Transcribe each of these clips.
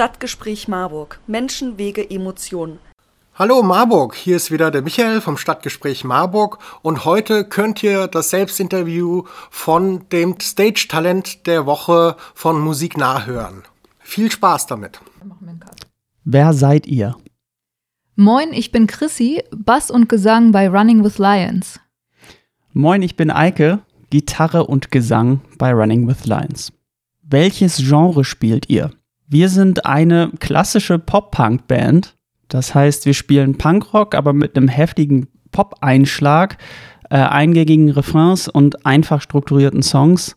Stadtgespräch Marburg. Menschen, Wege, Emotionen. Hallo Marburg, hier ist wieder der Michael vom Stadtgespräch Marburg und heute könnt ihr das Selbstinterview von dem Stage-Talent der Woche von Musik nachhören. Viel Spaß damit. Wer seid ihr? Moin, ich bin Chrissy, Bass und Gesang bei Running with Lions. Moin, ich bin Eike, Gitarre und Gesang bei Running with Lions. Welches Genre spielt ihr? Wir sind eine klassische Pop-Punk-Band. Das heißt, wir spielen Punkrock, aber mit einem heftigen Pop-Einschlag, äh, eingängigen Refrains und einfach strukturierten Songs,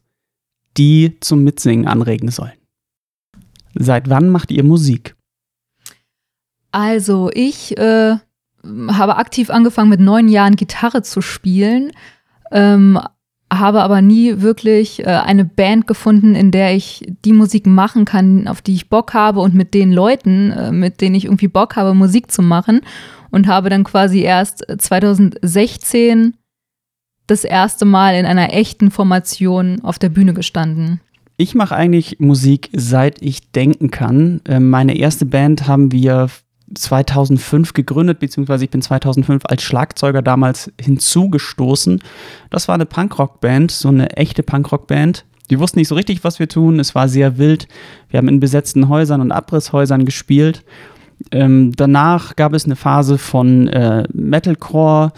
die zum Mitsingen anregen sollen. Seit wann macht ihr Musik? Also, ich äh, habe aktiv angefangen, mit neun Jahren Gitarre zu spielen. Ähm, habe aber nie wirklich äh, eine Band gefunden, in der ich die Musik machen kann, auf die ich Bock habe und mit den Leuten, äh, mit denen ich irgendwie Bock habe, Musik zu machen. Und habe dann quasi erst 2016 das erste Mal in einer echten Formation auf der Bühne gestanden. Ich mache eigentlich Musik, seit ich denken kann. Äh, meine erste Band haben wir 2005 gegründet, beziehungsweise ich bin 2005 als Schlagzeuger damals hinzugestoßen. Das war eine Punkrock-Band, so eine echte Punkrock-Band. Die wussten nicht so richtig, was wir tun. Es war sehr wild. Wir haben in besetzten Häusern und Abrisshäusern gespielt. Ähm, danach gab es eine Phase von äh, Metalcore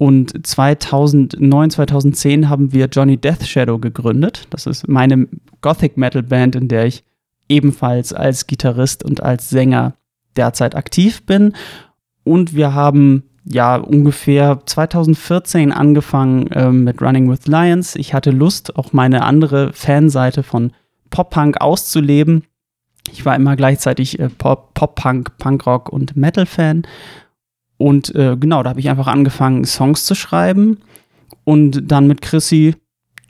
und 2009, 2010 haben wir Johnny Death Shadow gegründet. Das ist meine Gothic Metal Band, in der ich ebenfalls als Gitarrist und als Sänger derzeit aktiv bin. Und wir haben ja ungefähr 2014 angefangen ähm, mit Running with Lions. Ich hatte Lust, auch meine andere Fanseite von Pop-Punk auszuleben. Ich war immer gleichzeitig äh, Pop-Punk, Punkrock und Metal-Fan. Und äh, genau, da habe ich einfach angefangen, Songs zu schreiben und dann mit Chrissy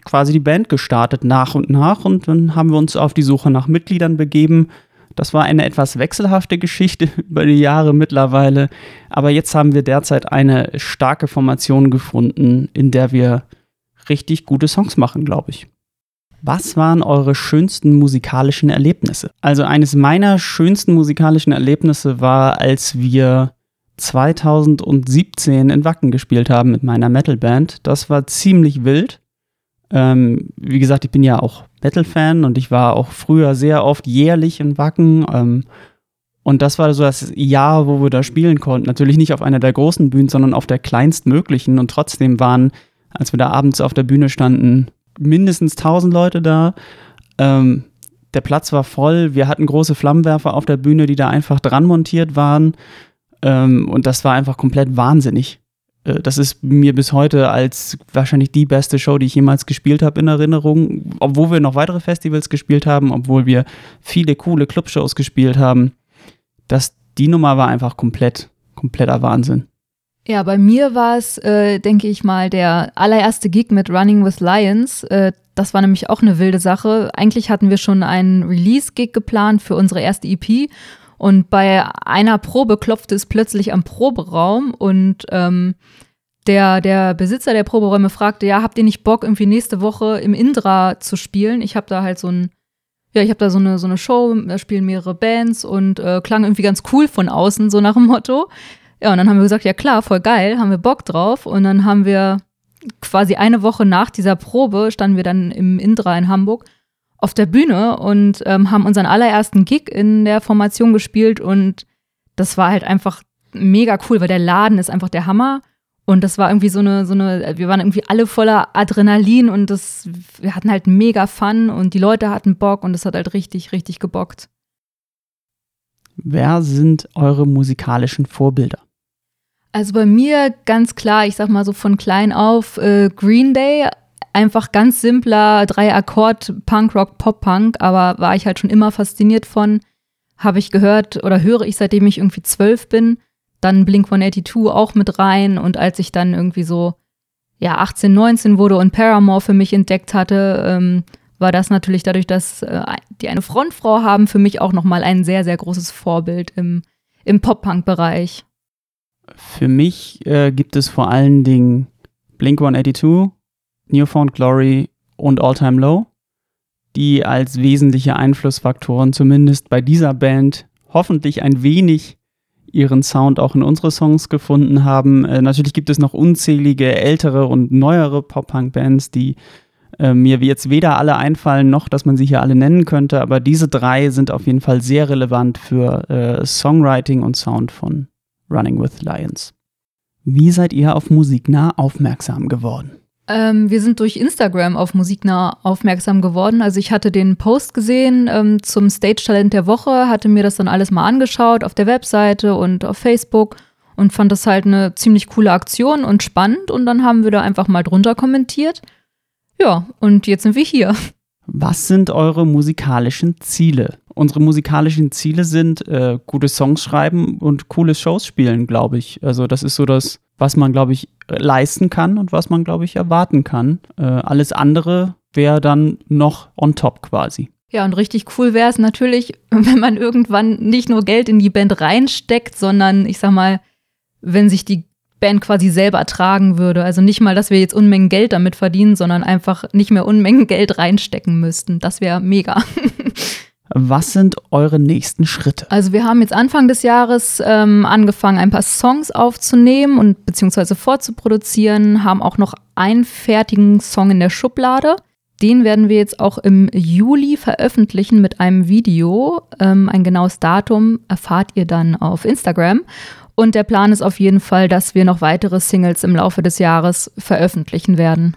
quasi die Band gestartet nach und nach. Und dann haben wir uns auf die Suche nach Mitgliedern begeben das war eine etwas wechselhafte Geschichte über die Jahre mittlerweile. Aber jetzt haben wir derzeit eine starke Formation gefunden, in der wir richtig gute Songs machen, glaube ich. Was waren eure schönsten musikalischen Erlebnisse? Also eines meiner schönsten musikalischen Erlebnisse war, als wir 2017 in Wacken gespielt haben mit meiner Metalband. Das war ziemlich wild. Ähm, wie gesagt, ich bin ja auch Metal-Fan und ich war auch früher sehr oft jährlich in Wacken. Ähm, und das war so das Jahr, wo wir da spielen konnten. Natürlich nicht auf einer der großen Bühnen, sondern auf der kleinstmöglichen. Und trotzdem waren, als wir da abends auf der Bühne standen, mindestens 1000 Leute da. Ähm, der Platz war voll. Wir hatten große Flammenwerfer auf der Bühne, die da einfach dran montiert waren. Ähm, und das war einfach komplett wahnsinnig. Äh, das ist mir bis heute als wahrscheinlich die beste Show, die ich jemals gespielt habe, in Erinnerung. Obwohl wir noch weitere Festivals gespielt haben, obwohl wir viele coole Clubshows gespielt haben. Das, die Nummer war einfach komplett, kompletter Wahnsinn. Ja, bei mir war es, äh, denke ich mal, der allererste Gig mit Running with Lions. Äh, das war nämlich auch eine wilde Sache. Eigentlich hatten wir schon einen Release-Gig geplant für unsere erste EP und bei einer Probe klopfte es plötzlich am Proberaum und ähm, der, der Besitzer der Proberäume fragte, ja, habt ihr nicht Bock, irgendwie nächste Woche im Indra zu spielen? Ich habe da halt so ein, ja, ich habe da so eine, so eine Show, da spielen mehrere Bands und äh, klang irgendwie ganz cool von außen, so nach dem Motto. Ja, und dann haben wir gesagt, ja klar, voll geil, haben wir Bock drauf. Und dann haben wir quasi eine Woche nach dieser Probe, standen wir dann im Indra in Hamburg auf der Bühne und ähm, haben unseren allerersten Gig in der Formation gespielt und das war halt einfach mega cool, weil der Laden ist einfach der Hammer. Und das war irgendwie so eine, so eine, wir waren irgendwie alle voller Adrenalin und das, wir hatten halt mega Fun und die Leute hatten Bock und es hat halt richtig, richtig gebockt. Wer sind eure musikalischen Vorbilder? Also bei mir ganz klar, ich sag mal so von klein auf äh, Green Day, einfach ganz simpler Drei-Akkord Punkrock, Pop-Punk, aber war ich halt schon immer fasziniert von. Habe ich gehört oder höre ich seitdem ich irgendwie zwölf bin. Dann Blink 182 auch mit rein und als ich dann irgendwie so ja 18, 19 wurde und Paramore für mich entdeckt hatte, ähm, war das natürlich dadurch, dass äh, die eine Frontfrau haben, für mich auch nochmal ein sehr, sehr großes Vorbild im, im Pop-Punk-Bereich. Für mich äh, gibt es vor allen Dingen Blink 182, Newfound Glory und All Time Low. die als wesentliche Einflussfaktoren zumindest bei dieser Band hoffentlich ein wenig ihren Sound auch in unsere Songs gefunden haben. Äh, natürlich gibt es noch unzählige ältere und neuere Pop-Punk-Bands, die äh, mir jetzt weder alle einfallen, noch dass man sie hier alle nennen könnte, aber diese drei sind auf jeden Fall sehr relevant für äh, Songwriting und Sound von Running with Lions. Wie seid ihr auf Musiknah aufmerksam geworden? Ähm, wir sind durch Instagram auf Musiknah aufmerksam geworden. Also ich hatte den Post gesehen ähm, zum Stage Talent der Woche, hatte mir das dann alles mal angeschaut auf der Webseite und auf Facebook und fand das halt eine ziemlich coole Aktion und spannend. Und dann haben wir da einfach mal drunter kommentiert. Ja, und jetzt sind wir hier. Was sind eure musikalischen Ziele? Unsere musikalischen Ziele sind äh, gute Songs schreiben und coole Shows spielen, glaube ich. Also das ist so das, was man, glaube ich, leisten kann und was man, glaube ich, erwarten kann. Äh, alles andere wäre dann noch on top quasi. Ja, und richtig cool wäre es natürlich, wenn man irgendwann nicht nur Geld in die Band reinsteckt, sondern ich sag mal, wenn sich die Band quasi selber tragen würde. Also nicht mal, dass wir jetzt Unmengen Geld damit verdienen, sondern einfach nicht mehr Unmengen Geld reinstecken müssten. Das wäre mega. Was sind eure nächsten Schritte? Also wir haben jetzt Anfang des Jahres ähm, angefangen, ein paar Songs aufzunehmen und beziehungsweise vorzuproduzieren, haben auch noch einen fertigen Song in der Schublade. Den werden wir jetzt auch im Juli veröffentlichen mit einem Video. Ähm, ein genaues Datum erfahrt ihr dann auf Instagram. Und der Plan ist auf jeden Fall, dass wir noch weitere Singles im Laufe des Jahres veröffentlichen werden.